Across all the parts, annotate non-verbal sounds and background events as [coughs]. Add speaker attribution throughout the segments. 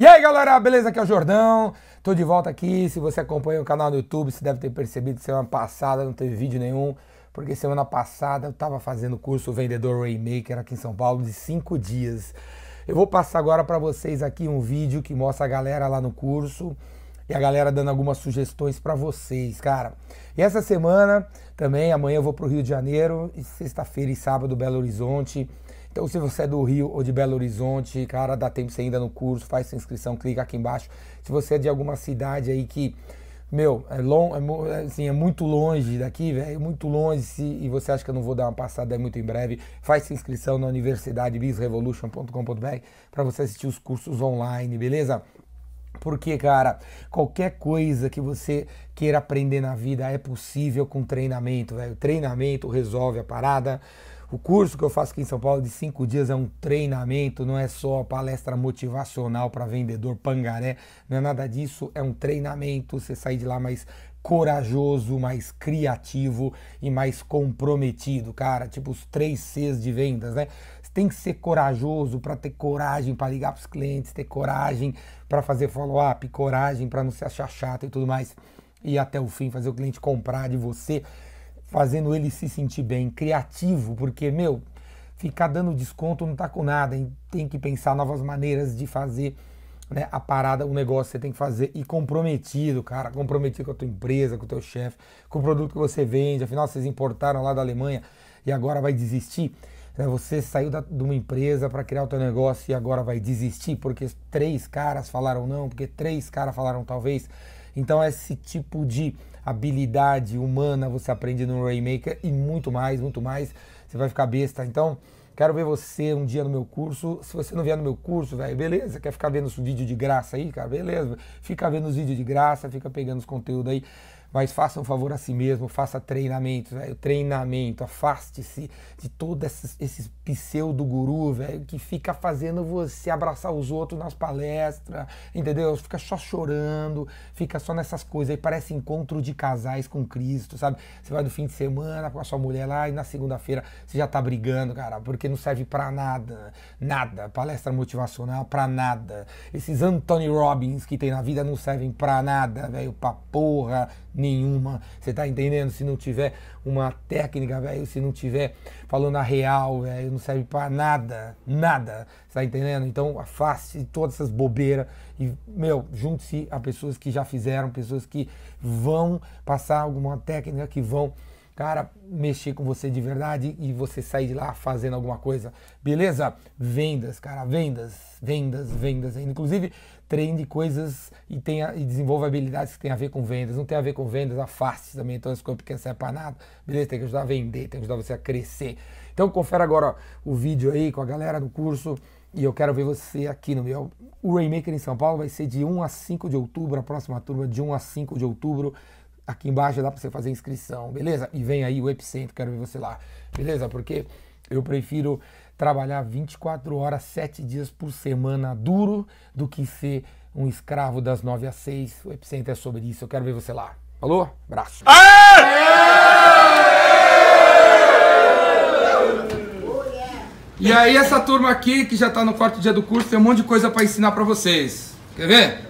Speaker 1: E aí galera, beleza? Aqui é o Jordão, tô de volta aqui. Se você acompanha o canal no YouTube, você deve ter percebido que semana passada não teve vídeo nenhum, porque semana passada eu tava fazendo o curso Vendedor Rainmaker aqui em São Paulo de 5 dias. Eu vou passar agora para vocês aqui um vídeo que mostra a galera lá no curso e a galera dando algumas sugestões para vocês, cara. E essa semana também, amanhã eu vou pro Rio de Janeiro, e sexta-feira e sábado Belo Horizonte. Então, se você é do Rio ou de Belo Horizonte, cara, dá tempo você ainda no curso, faz sua inscrição, clica aqui embaixo. Se você é de alguma cidade aí que, meu, é, long, é, assim, é muito longe daqui, velho, muito longe, se, e você acha que eu não vou dar uma passada é muito em breve, faz sua inscrição na Universidade bisrevolution.com.br para você assistir os cursos online, beleza? Porque, cara, qualquer coisa que você queira aprender na vida é possível com treinamento, velho. Treinamento resolve a parada. O curso que eu faço aqui em São Paulo de cinco dias é um treinamento, não é só palestra motivacional para vendedor pangaré, não é nada disso, é um treinamento. Você sair de lá mais corajoso, mais criativo e mais comprometido, cara. Tipo os três Cs de vendas, né? Você tem que ser corajoso para ter coragem para ligar para os clientes, ter coragem para fazer follow-up, coragem para não se achar chato e tudo mais. E até o fim fazer o cliente comprar de você fazendo ele se sentir bem, criativo, porque, meu, ficar dando desconto não tá com nada, tem que pensar novas maneiras de fazer né, a parada, o negócio você tem que fazer e comprometido, cara, comprometido com a tua empresa, com o teu chefe, com o produto que você vende, afinal vocês importaram lá da Alemanha e agora vai desistir. Né? Você saiu da, de uma empresa para criar o teu negócio e agora vai desistir porque três caras falaram não, porque três caras falaram talvez. Então esse tipo de habilidade humana você aprende no Rainmaker e muito mais, muito mais. Você vai ficar besta. Então, quero ver você um dia no meu curso. Se você não vier no meu curso, velho, beleza? Quer ficar vendo os vídeos de graça aí, cara? Beleza. Fica vendo os vídeos de graça, fica pegando os conteúdos aí. Mas faça um favor a si mesmo, faça treinamento, velho. Treinamento, afaste-se de todos esses, esses pseudo-guru, velho, que fica fazendo você abraçar os outros nas palestras, entendeu? Fica só chorando, fica só nessas coisas aí. Parece encontro de casais com Cristo, sabe? Você vai no fim de semana com a sua mulher lá e na segunda-feira você já tá brigando, cara, porque não serve para nada. Nada. Palestra motivacional, para nada. Esses Anthony Robbins que tem na vida não servem para nada, velho, pra porra nenhuma. Você tá entendendo? Se não tiver uma técnica, velho, se não tiver falando a real, velho, não serve para nada, nada. Você tá entendendo? Então afaste todas essas bobeiras e, meu, junte-se a pessoas que já fizeram, pessoas que vão passar alguma técnica, que vão cara, mexer com você de verdade e você sair de lá fazendo alguma coisa. Beleza? Vendas, cara, vendas, vendas, vendas. Inclusive, treine coisas e, tenha, e desenvolva habilidades que tem a ver com vendas. Não tem a ver com vendas, afaste também coisas que não serve para nada. Beleza? Tem que ajudar a vender, tem que ajudar você a crescer. Então, confere agora ó, o vídeo aí com a galera do curso. E eu quero ver você aqui no meu. O Rainmaker em São Paulo vai ser de 1 a 5 de outubro, a próxima turma de 1 a 5 de outubro. Aqui embaixo dá para você fazer inscrição, beleza? E vem aí o Epicentro, quero ver você lá, beleza? Porque eu prefiro trabalhar 24 horas, 7 dias por semana duro do que ser um escravo das 9 às 6. O Epicentro é sobre isso, eu quero ver você lá. Falou? Abraço. E aí essa turma aqui que já está no quarto dia do curso tem um monte de coisa para ensinar para vocês. Quer ver?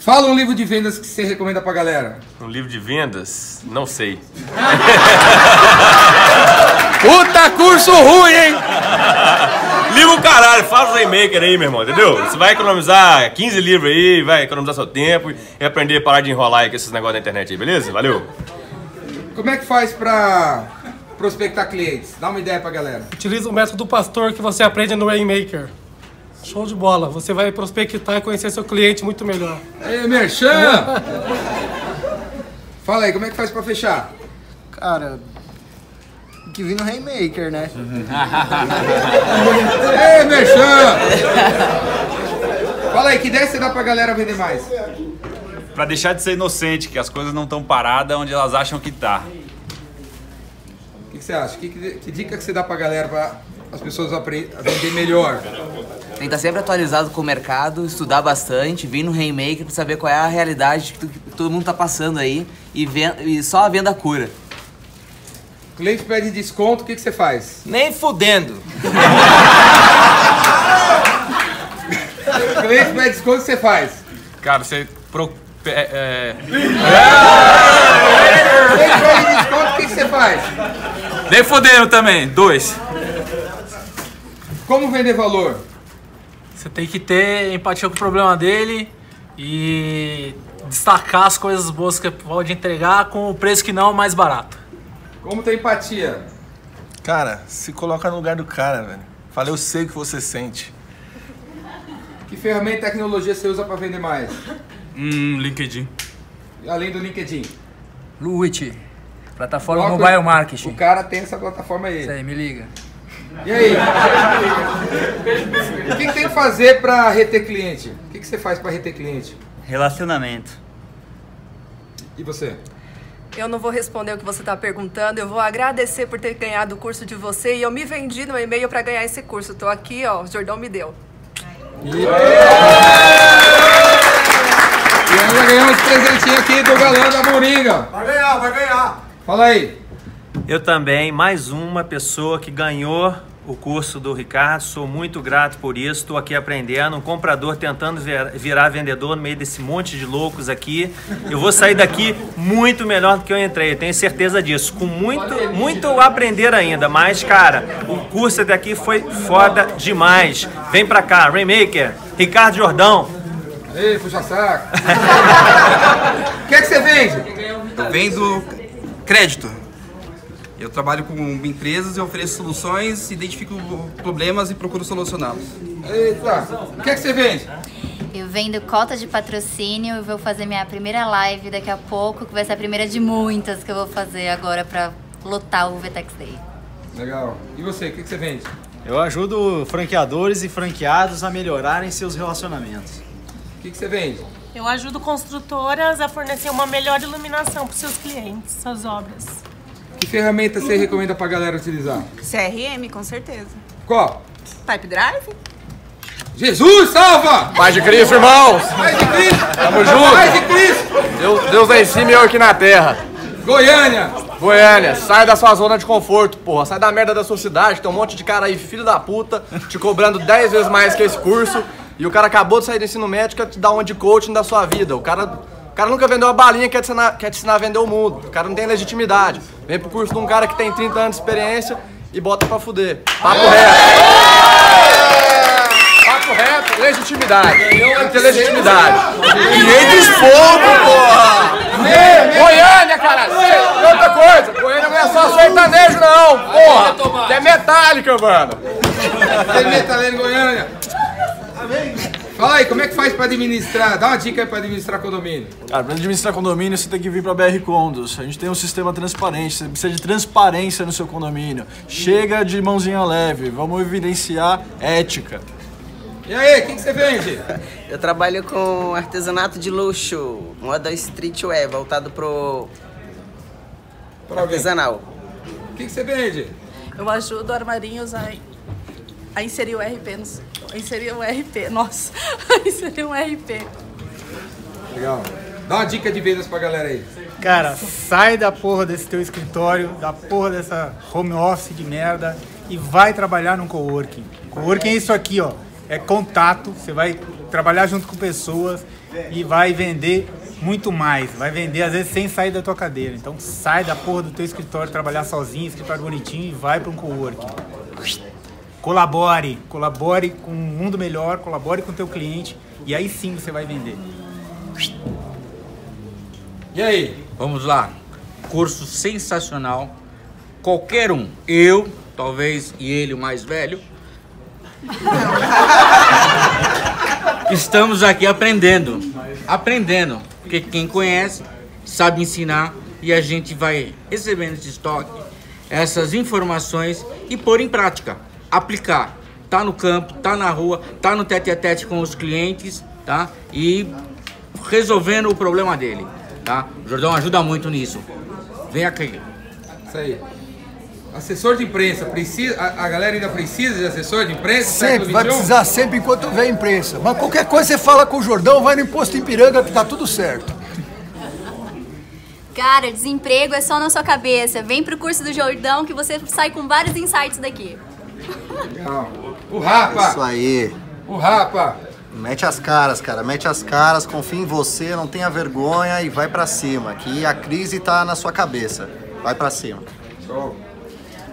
Speaker 1: Fala um livro de vendas que você recomenda pra galera.
Speaker 2: Um livro de vendas? Não sei. [laughs]
Speaker 1: Puta curso ruim, hein?
Speaker 2: Livro caralho, faz o Rainmaker aí, meu irmão, entendeu? Você vai economizar 15 livros aí, vai economizar seu tempo e aprender a parar de enrolar aí com esses negócios da internet aí, beleza? Valeu!
Speaker 1: Como é que faz pra prospectar clientes? Dá uma ideia pra galera.
Speaker 3: Utiliza o método do pastor que você aprende no Rainmaker. Show de bola. Você vai prospectar e conhecer seu cliente muito melhor.
Speaker 1: Ei, Merchan! [laughs] Fala aí, como é que faz pra fechar?
Speaker 4: Cara, que vir no Rainmaker, né? [laughs]
Speaker 1: Ei, Merchan! Fala aí, que ideia você dá pra galera vender mais?
Speaker 5: Pra deixar de ser inocente, que as coisas não estão paradas onde elas acham que tá.
Speaker 1: O que, que você acha? Que, que, que dica que você dá pra galera pra as pessoas aprender a vender melhor?
Speaker 6: Tem que estar sempre atualizado com o mercado, estudar bastante, vir no Rainmaker pra saber qual é a realidade que, tu, que todo mundo tá passando aí e, venda, e só a venda cura.
Speaker 1: O cliente pede desconto, o que, que você faz?
Speaker 6: Nem fudendo. [laughs]
Speaker 7: Cliente pede desconto, o que você faz?
Speaker 8: Cara, você. Pro, é, é,
Speaker 7: Cliente pede desconto, o que que você faz?
Speaker 8: nem fodendo também, dois.
Speaker 7: Como vender valor?
Speaker 9: Você tem que ter empatia com o problema dele e destacar as coisas boas que pode entregar com o preço que não é mais barato.
Speaker 7: Como ter empatia?
Speaker 10: Cara, se coloca no lugar do cara, velho. Fala, eu sei o que você sente.
Speaker 7: Que ferramenta e tecnologia você usa para vender mais?
Speaker 8: Hum, LinkedIn.
Speaker 7: Além do LinkedIn.
Speaker 11: Luit, plataforma
Speaker 7: que-
Speaker 11: mobile marketing.
Speaker 7: O cara tem essa plataforma aí.
Speaker 11: Isso aí, me liga.
Speaker 7: E aí? o que, que tem que fazer para reter cliente? O que, que você faz para reter cliente?
Speaker 12: Relacionamento.
Speaker 7: E você?
Speaker 13: Eu não vou responder o que você está perguntando. Eu vou agradecer por ter ganhado o curso de você e eu me vendi no e-mail para ganhar esse curso. Tô aqui, ó. O Jordão me deu.
Speaker 7: E ainda ganhamos esse presentinho aqui do galã da Moringa.
Speaker 14: Vai ganhar, vai ganhar.
Speaker 7: Fala aí.
Speaker 15: Eu também, mais uma pessoa que ganhou o curso do Ricardo, sou muito grato por isso, estou aqui aprendendo, um comprador tentando vir- virar vendedor no meio desse monte de loucos aqui. Eu vou sair daqui muito melhor do que eu entrei, tenho certeza disso, com muito, muito a aprender ainda, mas cara, o curso daqui foi foda demais. Vem pra cá, Rainmaker, Ricardo Jordão.
Speaker 7: Ei, puxa saco. [laughs] O que é que você vende?
Speaker 16: Eu vendo crédito. Eu trabalho com empresas, eu ofereço soluções, identifico problemas e procuro solucioná-los.
Speaker 7: Eita, o que é que você vende?
Speaker 17: Eu vendo cota de patrocínio e vou fazer minha primeira live daqui a pouco, que vai ser a primeira de muitas que eu vou fazer agora pra lotar o Vtex Day.
Speaker 7: Legal. E você, o que, que você vende?
Speaker 18: Eu ajudo franqueadores e franqueados a melhorarem seus relacionamentos.
Speaker 7: O que, que você vende?
Speaker 19: Eu ajudo construtoras a fornecer uma melhor iluminação para seus clientes, suas obras.
Speaker 7: Que ferramenta você recomenda pra galera utilizar?
Speaker 20: CRM, com certeza.
Speaker 7: Qual?
Speaker 20: Type Drive?
Speaker 7: Jesus, salva!
Speaker 21: Paz de Cristo, irmãos!
Speaker 7: Paz de Cristo!
Speaker 21: Tamo junto!
Speaker 7: Paz de Cristo!
Speaker 21: Deus, Deus lá em cima e eu aqui na terra.
Speaker 7: Goiânia!
Speaker 21: Goiânia, sai da sua zona de conforto, porra. Sai da merda da sua cidade. Tem um monte de cara aí, filho da puta, te cobrando 10 vezes mais que esse curso. E o cara acabou de sair do ensino médio, quer te dar uma de coaching da sua vida. O cara, o cara nunca vendeu uma balinha, quer te, ensinar, quer te ensinar a vender o mundo. O cara não tem legitimidade. Vem pro curso de um cara que tem 30 anos de experiência e bota pra fuder. Papo reto. Papo reto, legitimidade. Tem que ter legitimidade. 500 fogo, porra! Goiânia, caralho! Outra coisa, Goiânia não é só sertanejo, não, porra! Que é metálica, mano!
Speaker 7: Tem metaleno em Goiânia. Fala aí, como é que faz pra administrar? Dá uma dica aí pra administrar condomínio.
Speaker 18: Cara, para administrar condomínio, você tem que vir para BR Condos. A gente tem um sistema transparente, você precisa de transparência no seu condomínio. Chega de mãozinha leve, vamos evidenciar ética.
Speaker 7: E aí, o que, que você vende?
Speaker 22: Eu trabalho com artesanato de luxo, moda streetwear, voltado pro artesanal.
Speaker 7: O que, que você vende?
Speaker 20: Eu ajudo armarinhos a, a inserir o RP no. A inserir o RP, nossa, [laughs] a inserir um RP.
Speaker 7: Legal. Dá uma dica de vendas pra galera aí.
Speaker 23: Cara, sai da porra desse teu escritório, da porra dessa home office de merda e vai trabalhar num coworking. Coworking é isso aqui, ó. É contato, você vai trabalhar junto com pessoas e vai vender muito mais. Vai vender às vezes sem sair da tua cadeira. Então sai da porra do teu escritório, trabalhar sozinho, escritório bonitinho e vai para um coworking. Colabore, colabore com um mundo melhor, colabore com o teu cliente e aí sim você vai vender.
Speaker 7: E aí?
Speaker 24: Vamos lá. Curso sensacional. Qualquer um, eu, talvez, e ele, o mais velho, [laughs] estamos aqui aprendendo. Aprendendo. Porque quem conhece sabe ensinar e a gente vai recebendo esse estoque, essas informações e pôr em prática. Aplicar. Tá no campo, tá na rua, tá no tete a tete com os clientes, tá? E resolvendo o problema dele, tá? O Jordão ajuda muito nisso. Vem aqui.
Speaker 7: Isso aí. Assessor de imprensa, precisa, a, a galera ainda precisa de assessor de imprensa?
Speaker 25: Sempre, vai
Speaker 7: 21?
Speaker 25: precisar sempre enquanto houver imprensa. Mas qualquer coisa você fala com o Jordão, vai no imposto em Piranga que tá tudo certo.
Speaker 17: Cara, desemprego é só na sua cabeça. Vem pro curso do Jordão que você sai com vários insights daqui.
Speaker 7: Legal. O Rapa!
Speaker 14: Isso aí.
Speaker 7: O Rapa!
Speaker 25: Mete as caras, cara. Mete as caras, confia em você, não tenha vergonha e vai pra cima. Que a crise tá na sua cabeça. Vai pra cima.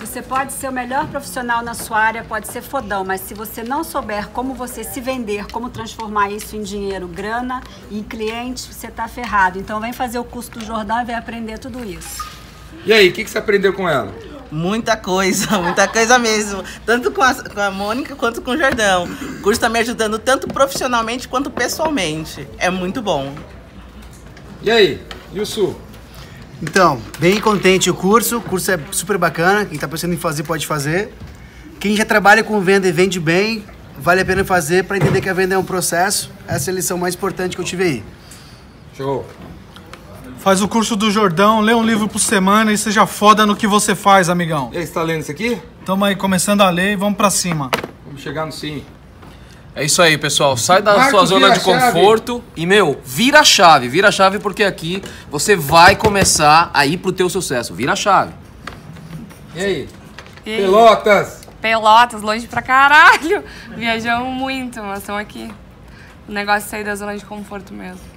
Speaker 26: Você pode ser o melhor profissional na sua área, pode ser fodão, mas se você não souber como você se vender, como transformar isso em dinheiro, grana e em cliente, você tá ferrado. Então vem fazer o curso do Jordão e vem aprender tudo isso.
Speaker 7: E aí, o que, que você aprendeu com ela?
Speaker 22: Muita coisa, [laughs] muita coisa mesmo. Tanto com a, com a Mônica quanto com o Jordão. O curso tá me ajudando tanto profissionalmente quanto pessoalmente. É muito bom.
Speaker 7: E aí, e o Sul?
Speaker 27: Então, bem contente o curso. O curso é super bacana. Quem tá pensando em fazer, pode fazer. Quem já trabalha com venda e vende bem, vale a pena fazer para entender que a venda é um processo. Essa é a lição mais importante que eu tive aí.
Speaker 7: Show.
Speaker 28: Faz o curso do Jordão, lê um livro por semana e seja foda no que você faz, amigão.
Speaker 7: E aí, você tá lendo isso aqui?
Speaker 28: Tamo aí começando a ler e vamos pra cima.
Speaker 7: Vamos chegar no sim.
Speaker 29: É isso aí, pessoal. Sai da
Speaker 7: Marcos,
Speaker 29: sua zona de conforto e, meu, vira a chave. Vira a chave porque aqui você vai começar a ir pro teu sucesso. Vira a chave.
Speaker 7: E aí?
Speaker 30: E aí?
Speaker 7: Pelotas!
Speaker 30: Pelotas, longe pra caralho. Viajamos muito, mas estamos aqui. O negócio é sair da zona de conforto mesmo.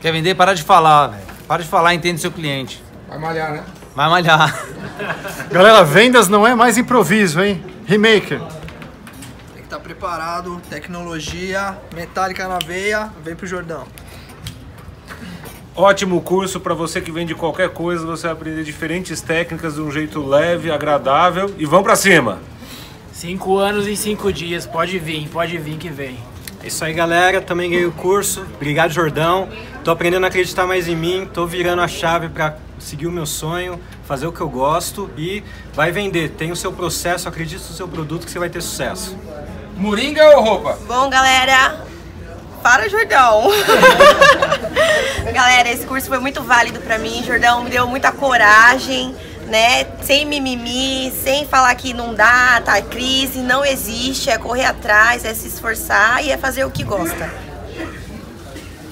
Speaker 18: Quer vender? Para de falar, velho. Para de falar, entende seu cliente.
Speaker 7: Vai malhar, né?
Speaker 18: Vai malhar. [laughs]
Speaker 31: Galera, vendas não é mais improviso, hein? Remaker.
Speaker 32: Tem que estar preparado, tecnologia, metálica na veia, vem pro Jordão.
Speaker 33: Ótimo curso para você que vende qualquer coisa, você vai aprender diferentes técnicas de um jeito leve, agradável e vamos para cima.
Speaker 34: Cinco anos em cinco dias. Pode vir, pode vir que vem.
Speaker 18: É isso aí, galera. Também ganhei o curso. Obrigado, Jordão. Tô aprendendo a acreditar mais em mim. Tô virando a chave para seguir o meu sonho, fazer o que eu gosto e vai vender. Tem o seu processo, acredite no seu produto que você vai ter sucesso.
Speaker 7: Moringa ou roupa?
Speaker 35: Bom, galera, para Jordão. [laughs] galera, esse curso foi muito válido pra mim. Jordão me deu muita coragem, né? Sem mimimi, sem falar que não dá, tá crise, não existe, é correr atrás, é se esforçar e é fazer o que gosta.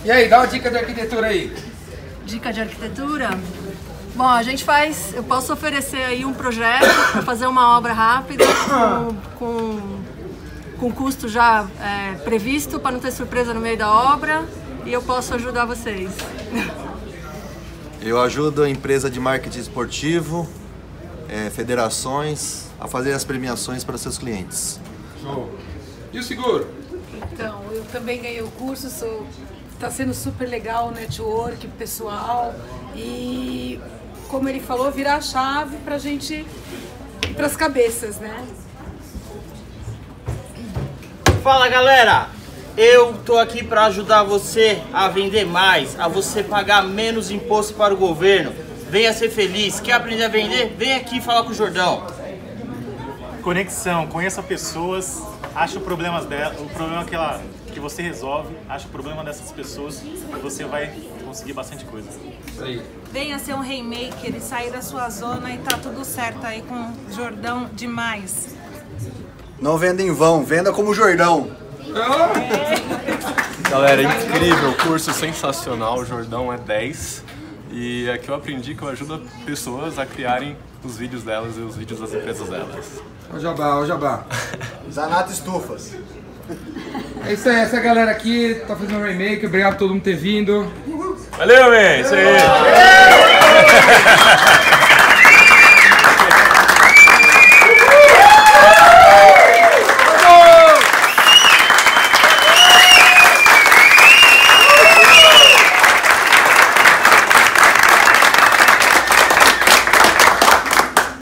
Speaker 7: E aí, dá uma dica de arquitetura aí.
Speaker 36: Dica de arquitetura? Bom, a gente faz. Eu posso oferecer aí um projeto [coughs] para fazer uma obra rápida, com, com, com custo já é, previsto, para não ter surpresa no meio da obra, e eu posso ajudar vocês. [laughs]
Speaker 25: Eu ajudo a empresa de marketing esportivo, eh, federações, a fazer as premiações para seus clientes.
Speaker 7: Show. E o seguro?
Speaker 13: Então, eu também ganhei o curso, sou, tá sendo super legal o network pessoal e, como ele falou, virar a chave pra gente ir pras cabeças, né?
Speaker 37: Fala galera! Eu tô aqui para ajudar você a vender mais, a você pagar menos imposto para o governo. Venha ser feliz. Quer aprender a vender? Vem aqui falar com o Jordão.
Speaker 23: Conexão, conheça pessoas, ache o problema dela, o problema que, ela, que você resolve, ache o problema dessas pessoas e você vai conseguir bastante coisa.
Speaker 20: Venha ser um rainmaker e sair da sua zona e tá tudo certo aí com o Jordão demais.
Speaker 25: Não venda em vão, venda como Jordão.
Speaker 8: Galera, incrível, curso sensacional, o Jordão é 10. E aqui eu aprendi que eu ajudo pessoas a criarem os vídeos delas e os vídeos das empresas delas.
Speaker 7: Ó o jabá, o jabá.
Speaker 25: Zanato Estufas.
Speaker 7: É isso aí, essa galera aqui tá fazendo um remake. Obrigado a todo mundo ter vindo.
Speaker 33: Valeu, man! Isso aí!